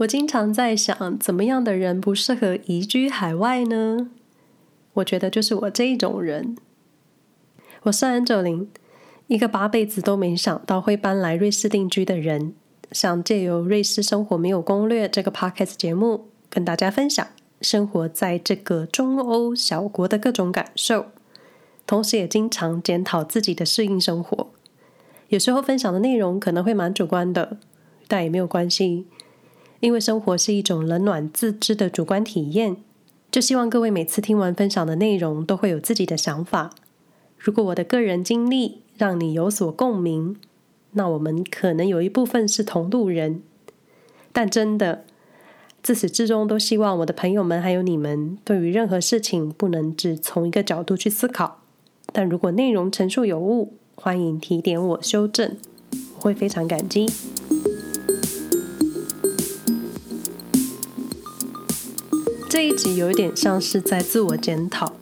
我经常在想，怎么样的人不适合移居海外呢？我觉得就是我这种人。我是安哲林，一个八辈子都没想到会搬来瑞士定居的人，想借由《瑞士生活没有攻略》这个 podcast 节目，跟大家分享生活在这个中欧小国的各种感受，同时也经常检讨自己的适应生活。有时候分享的内容可能会蛮主观的，但也没有关系，因为生活是一种冷暖自知的主观体验。就希望各位每次听完分享的内容，都会有自己的想法。如果我的个人经历让你有所共鸣，那我们可能有一部分是同路人。但真的，自始至终都希望我的朋友们还有你们，对于任何事情不能只从一个角度去思考。但如果内容陈述有误，欢迎提点我修正，我会非常感激。这一集有一点像是在自我检讨。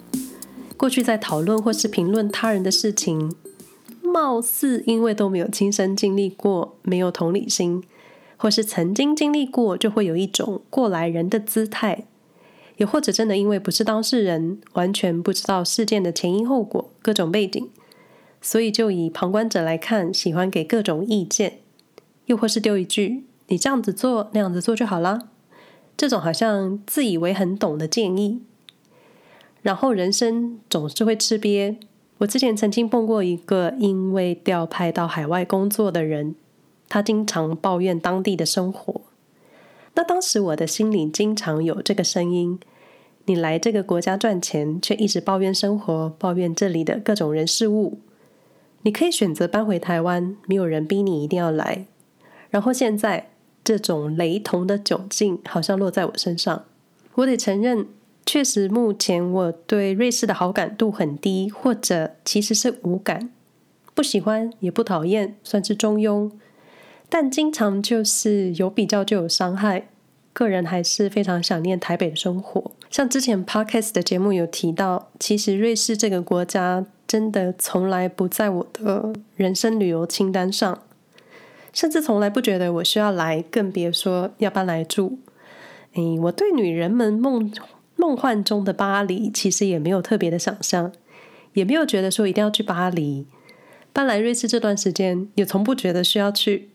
过去在讨论或是评论他人的事情，貌似因为都没有亲身经历过，没有同理心，或是曾经经历过，就会有一种过来人的姿态。也或者真的因为不是当事人，完全不知道事件的前因后果、各种背景，所以就以旁观者来看，喜欢给各种意见，又或是丢一句“你这样子做，那样子做就好啦”。这种好像自以为很懂的建议，然后人生总是会吃瘪。我之前曾经碰过一个因为调派到海外工作的人，他经常抱怨当地的生活。那当时我的心里经常有这个声音：你来这个国家赚钱，却一直抱怨生活，抱怨这里的各种人事物。你可以选择搬回台湾，没有人逼你一定要来。然后现在。这种雷同的窘境好像落在我身上。我得承认，确实目前我对瑞士的好感度很低，或者其实是无感，不喜欢也不讨厌，算是中庸。但经常就是有比较就有伤害。个人还是非常想念台北的生活。像之前 Podcast 的节目有提到，其实瑞士这个国家真的从来不在我的人生旅游清单上。甚至从来不觉得我需要来，更别说要搬来住。诶，我对女人们梦梦幻中的巴黎，其实也没有特别的想象，也没有觉得说一定要去巴黎。搬来瑞士这段时间，也从不觉得需要去，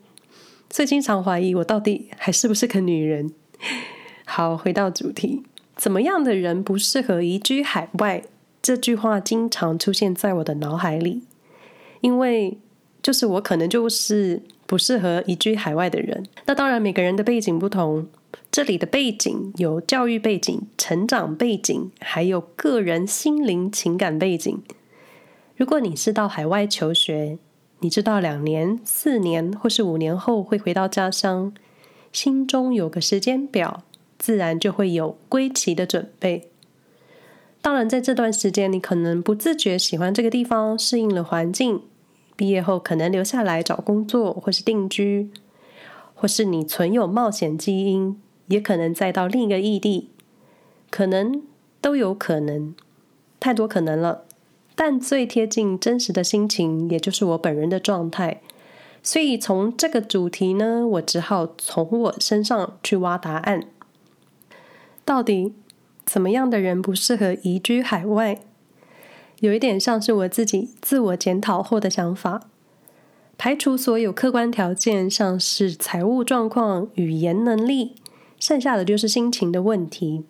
所以经常怀疑我到底还是不是个女人。好，回到主题，怎么样的人不适合移居海外？这句话经常出现在我的脑海里，因为就是我可能就是。不适合移居海外的人，那当然每个人的背景不同。这里的背景有教育背景、成长背景，还有个人心灵情感背景。如果你是到海外求学，你知道两年、四年或是五年后会回到家乡，心中有个时间表，自然就会有归期的准备。当然，在这段时间，你可能不自觉喜欢这个地方，适应了环境。毕业后可能留下来找工作，或是定居，或是你存有冒险基因，也可能再到另一个异地，可能都有可能，太多可能了。但最贴近真实的心情，也就是我本人的状态。所以从这个主题呢，我只好从我身上去挖答案。到底怎么样的人不适合移居海外？有一点像是我自己自我检讨后的想法，排除所有客观条件，像是财务状况、语言能力，剩下的就是心情的问题。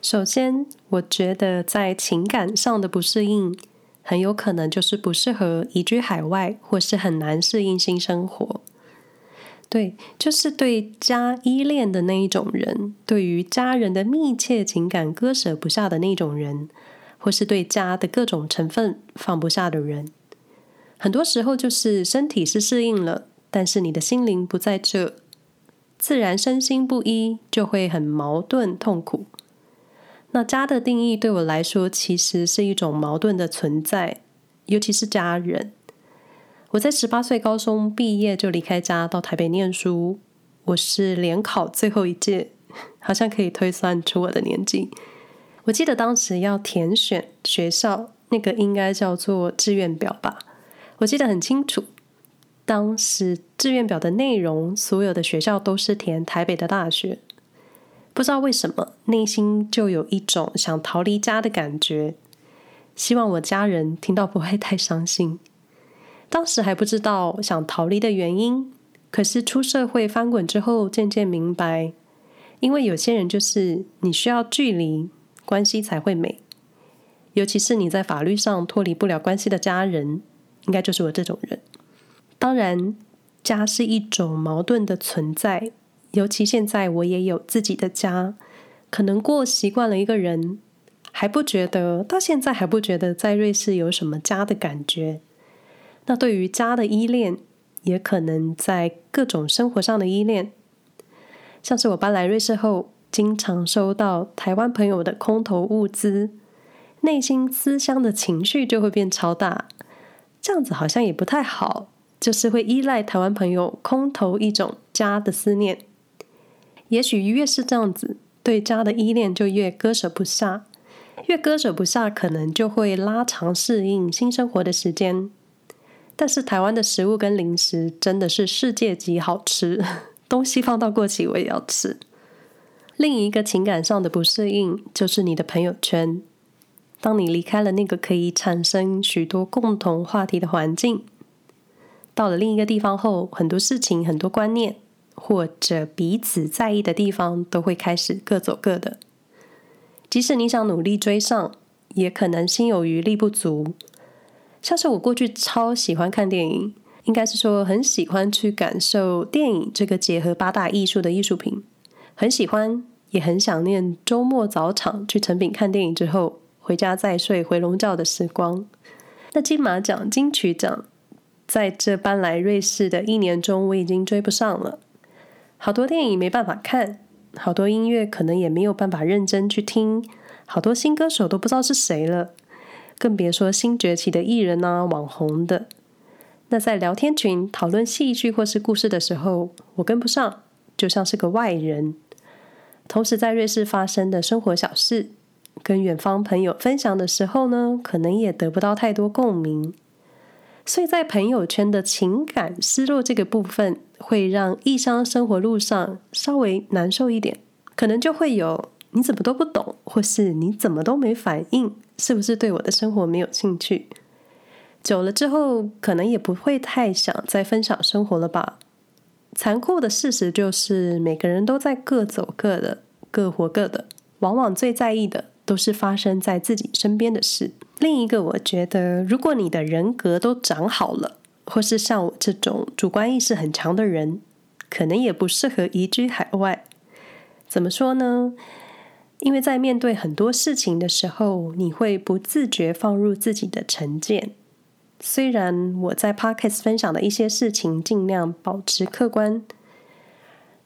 首先，我觉得在情感上的不适应，很有可能就是不适合移居海外，或是很难适应新生活。对，就是对家依恋的那一种人，对于家人的密切情感割舍不下的那种人。或是对家的各种成分放不下的人，很多时候就是身体是适应了，但是你的心灵不在这，自然身心不一，就会很矛盾痛苦。那家的定义对我来说，其实是一种矛盾的存在，尤其是家人。我在十八岁高中毕业就离开家到台北念书，我是联考最后一届，好像可以推算出我的年纪。我记得当时要填选学校，那个应该叫做志愿表吧。我记得很清楚，当时志愿表的内容，所有的学校都是填台北的大学。不知道为什么，内心就有一种想逃离家的感觉。希望我家人听到不会太伤心。当时还不知道想逃离的原因，可是出社会翻滚之后，渐渐明白，因为有些人就是你需要距离，关系才会美。尤其是你在法律上脱离不了关系的家人，应该就是我这种人。当然，家是一种矛盾的存在。尤其现在我也有自己的家，可能过习惯了一个人，还不觉得，到现在还不觉得在瑞士有什么家的感觉。那对于家的依恋，也可能在各种生活上的依恋，像是我搬来瑞士后，经常收到台湾朋友的空投物资，内心思乡的情绪就会变超大。这样子好像也不太好，就是会依赖台湾朋友空投一种家的思念。也许越是这样子，对家的依恋就越割舍不下，越割舍不下，可能就会拉长适应新生活的时间。但是台湾的食物跟零食真的是世界级好吃，东西放到过期我也要吃。另一个情感上的不适应就是你的朋友圈，当你离开了那个可以产生许多共同话题的环境，到了另一个地方后，很多事情、很多观念。或者彼此在意的地方都会开始各走各的。即使你想努力追上，也可能心有余力不足。像是我过去超喜欢看电影，应该是说很喜欢去感受电影这个结合八大艺术的艺术品，很喜欢，也很想念周末早场去诚品看电影之后回家再睡回笼觉的时光。那金马奖、金曲奖，在这搬来瑞士的一年中，我已经追不上了。好多电影没办法看，好多音乐可能也没有办法认真去听，好多新歌手都不知道是谁了，更别说新崛起的艺人啊、网红的。那在聊天群讨论戏剧或是故事的时候，我跟不上，就像是个外人。同时在瑞士发生的生活小事，跟远方朋友分享的时候呢，可能也得不到太多共鸣。所以在朋友圈的情感失落这个部分，会让异乡生活路上稍微难受一点，可能就会有你怎么都不懂，或是你怎么都没反应，是不是对我的生活没有兴趣？久了之后，可能也不会太想再分享生活了吧？残酷的事实就是，每个人都在各走各的，各活各的，往往最在意的都是发生在自己身边的事。另一个，我觉得，如果你的人格都长好了，或是像我这种主观意识很强的人，可能也不适合移居海外。怎么说呢？因为在面对很多事情的时候，你会不自觉放入自己的成见。虽然我在 Podcast 分享的一些事情尽量保持客观，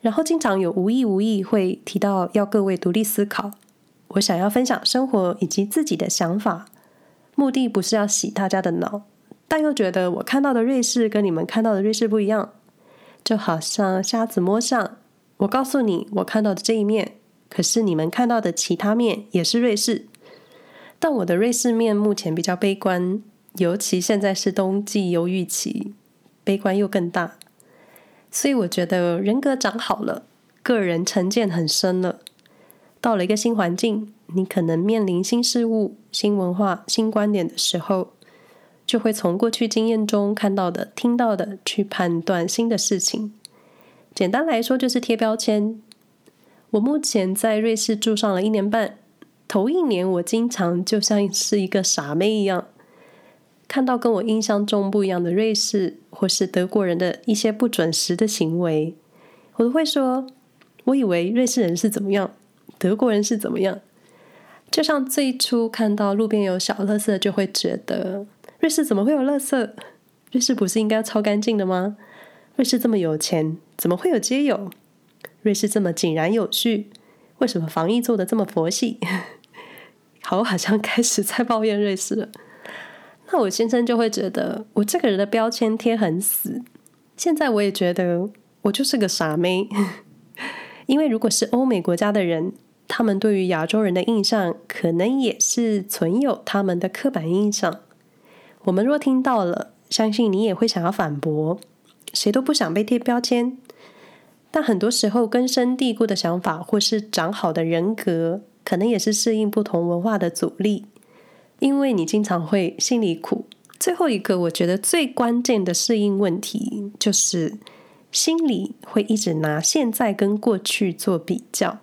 然后经常有无意无意会提到要各位独立思考。我想要分享生活以及自己的想法。目的不是要洗大家的脑，但又觉得我看到的瑞士跟你们看到的瑞士不一样，就好像瞎子摸象。我告诉你我看到的这一面，可是你们看到的其他面也是瑞士。但我的瑞士面目前比较悲观，尤其现在是冬季忧郁期，悲观又更大。所以我觉得人格长好了，个人成见很深了，到了一个新环境。你可能面临新事物、新文化、新观点的时候，就会从过去经验中看到的、听到的去判断新的事情。简单来说，就是贴标签。我目前在瑞士住上了一年半，头一年我经常就像是一个傻妹一样，看到跟我印象中不一样的瑞士或是德国人的一些不准时的行为，我都会说：“我以为瑞士人是怎么样，德国人是怎么样。”就像最初看到路边有小垃圾，就会觉得瑞士怎么会有垃圾？瑞士不是应该超干净的吗？瑞士这么有钱，怎么会有街友？瑞士这么井然有序，为什么防疫做得这么佛系？好，我好像开始在抱怨瑞士了。那我先生就会觉得我这个人的标签贴很死。现在我也觉得我就是个傻妹，因为如果是欧美国家的人。他们对于亚洲人的印象，可能也是存有他们的刻板印象。我们若听到了，相信你也会想要反驳。谁都不想被贴标签。但很多时候，根深蒂固的想法或是长好的人格，可能也是适应不同文化的阻力。因为你经常会心里苦。最后一个，我觉得最关键的适应问题，就是心里会一直拿现在跟过去做比较。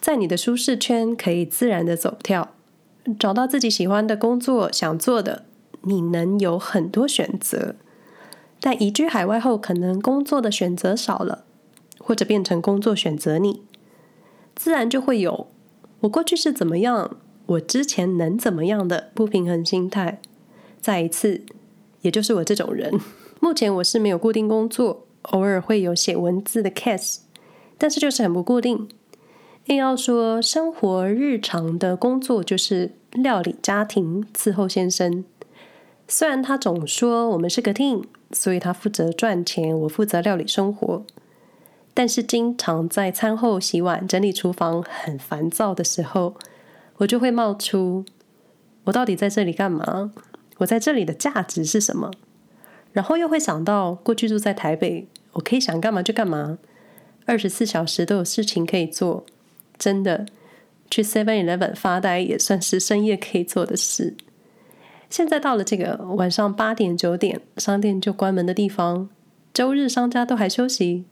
在你的舒适圈可以自然的走跳，找到自己喜欢的工作、想做的，你能有很多选择。但移居海外后，可能工作的选择少了。或者变成工作选择你，自然就会有我过去是怎么样，我之前能怎么样的不平衡心态。再一次，也就是我这种人，目前我是没有固定工作，偶尔会有写文字的 case，但是就是很不固定。硬要说生活日常的工作，就是料理家庭伺候先生。虽然他总说我们是个 team，所以他负责赚钱，我负责料理生活。但是经常在餐后洗碗、整理厨房很烦躁的时候，我就会冒出：我到底在这里干嘛？我在这里的价值是什么？然后又会想到过去住在台北，我可以想干嘛就干嘛，二十四小时都有事情可以做。真的，去 Seven Eleven 发呆也算是深夜可以做的事。现在到了这个晚上八点九点，商店就关门的地方，周日商家都还休息。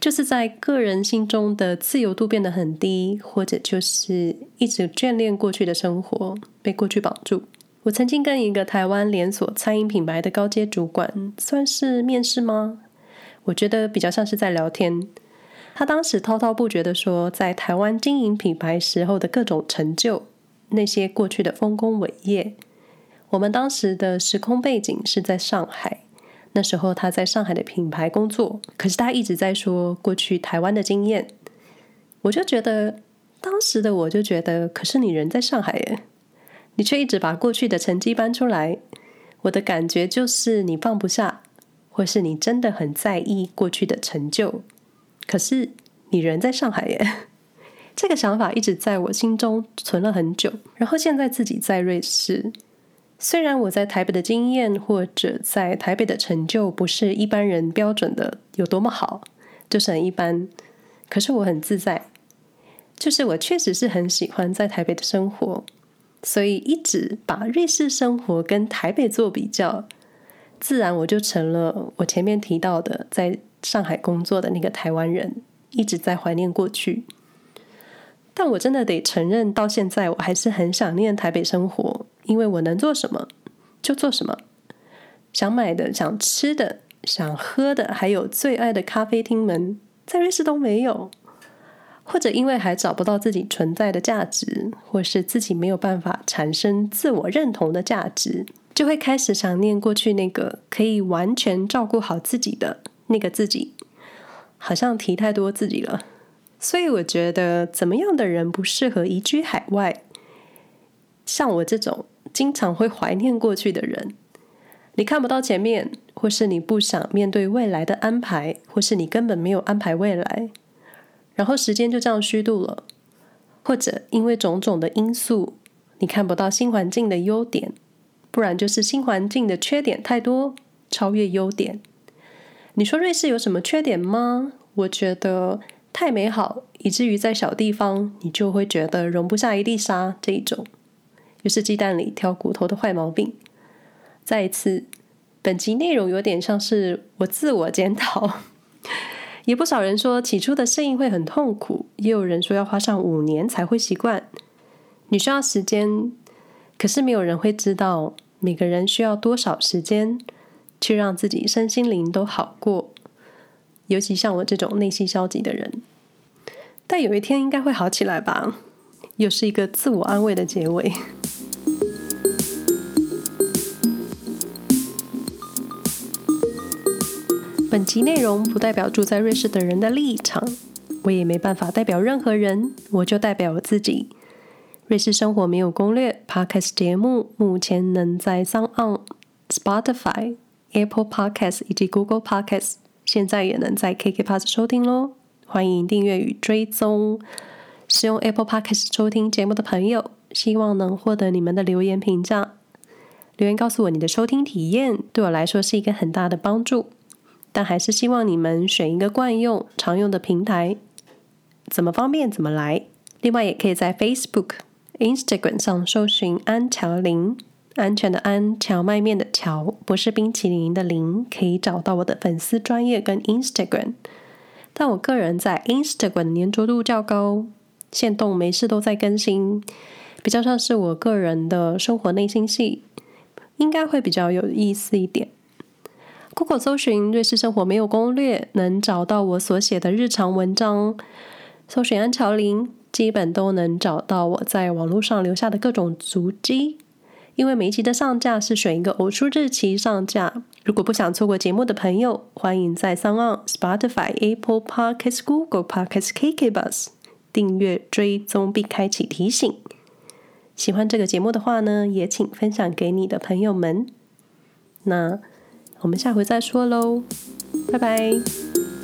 就是在个人心中的自由度变得很低，或者就是一直眷恋过去的生活，被过去绑住。我曾经跟一个台湾连锁餐饮品牌的高阶主管，算是面试吗？我觉得比较像是在聊天。他当时滔滔不绝地说，在台湾经营品牌时候的各种成就，那些过去的丰功伟业。我们当时的时空背景是在上海。那时候他在上海的品牌工作，可是他一直在说过去台湾的经验，我就觉得当时的我就觉得，可是你人在上海耶，你却一直把过去的成绩搬出来，我的感觉就是你放不下，或是你真的很在意过去的成就，可是你人在上海耶，这个想法一直在我心中存了很久，然后现在自己在瑞士。虽然我在台北的经验或者在台北的成就不是一般人标准的有多么好，就是很一般，可是我很自在，就是我确实是很喜欢在台北的生活，所以一直把瑞士生活跟台北做比较，自然我就成了我前面提到的在上海工作的那个台湾人，一直在怀念过去。但我真的得承认，到现在我还是很想念台北生活。因为我能做什么就做什么，想买的、想吃的、想喝的，还有最爱的咖啡厅们，在瑞士都没有。或者因为还找不到自己存在的价值，或是自己没有办法产生自我认同的价值，就会开始想念过去那个可以完全照顾好自己的那个自己。好像提太多自己了，所以我觉得怎么样的人不适合移居海外？像我这种。经常会怀念过去的人，你看不到前面，或是你不想面对未来的安排，或是你根本没有安排未来，然后时间就这样虚度了，或者因为种种的因素，你看不到新环境的优点，不然就是新环境的缺点太多，超越优点。你说瑞士有什么缺点吗？我觉得太美好，以至于在小地方你就会觉得容不下一粒沙这一种。于是鸡蛋里挑骨头的坏毛病。再一次，本集内容有点像是我自我检讨。也不少人说起初的适应会很痛苦，也有人说要花上五年才会习惯。你需要时间，可是没有人会知道每个人需要多少时间去让自己身心灵都好过。尤其像我这种内心消极的人，但有一天应该会好起来吧。又是一个自我安慰的结尾。本集内容不代表住在瑞士的人的立场，我也没办法代表任何人，我就代表我自己。瑞士生活没有攻略 Podcast 节目目前能在 SoundOn、Spotify、Apple Podcast 以及 Google Podcasts，现在也能在 KKBOX 收听喽。欢迎订阅与追踪。使用 Apple Podcast 收听节目的朋友，希望能获得你们的留言评价。留言告诉我你的收听体验，对我来说是一个很大的帮助。但还是希望你们选一个惯用、常用的平台，怎么方便怎么来。另外，也可以在 Facebook、Instagram 上搜寻“安乔林”，安全的安，荞麦面的蕎，不是冰淇淋的林，可以找到我的粉丝专业跟 Instagram。但我个人在 Instagram 粘着度较高，限动没事都在更新，比较像是我个人的生活内心戏，应该会比较有意思一点。Google 搜寻“瑞士生活没有攻略”，能找到我所写的日常文章。搜寻安乔林，基本都能找到我在网络上留下的各种足迹。因为每一集的上架是选一个偶数日期上架。如果不想错过节目的朋友，欢迎在 SoundOn、Spotify、Apple Podcasts、Google Podcasts、KKBus 订阅追踪并开启提醒。喜欢这个节目的话呢，也请分享给你的朋友们。那我们下回再说喽，拜拜。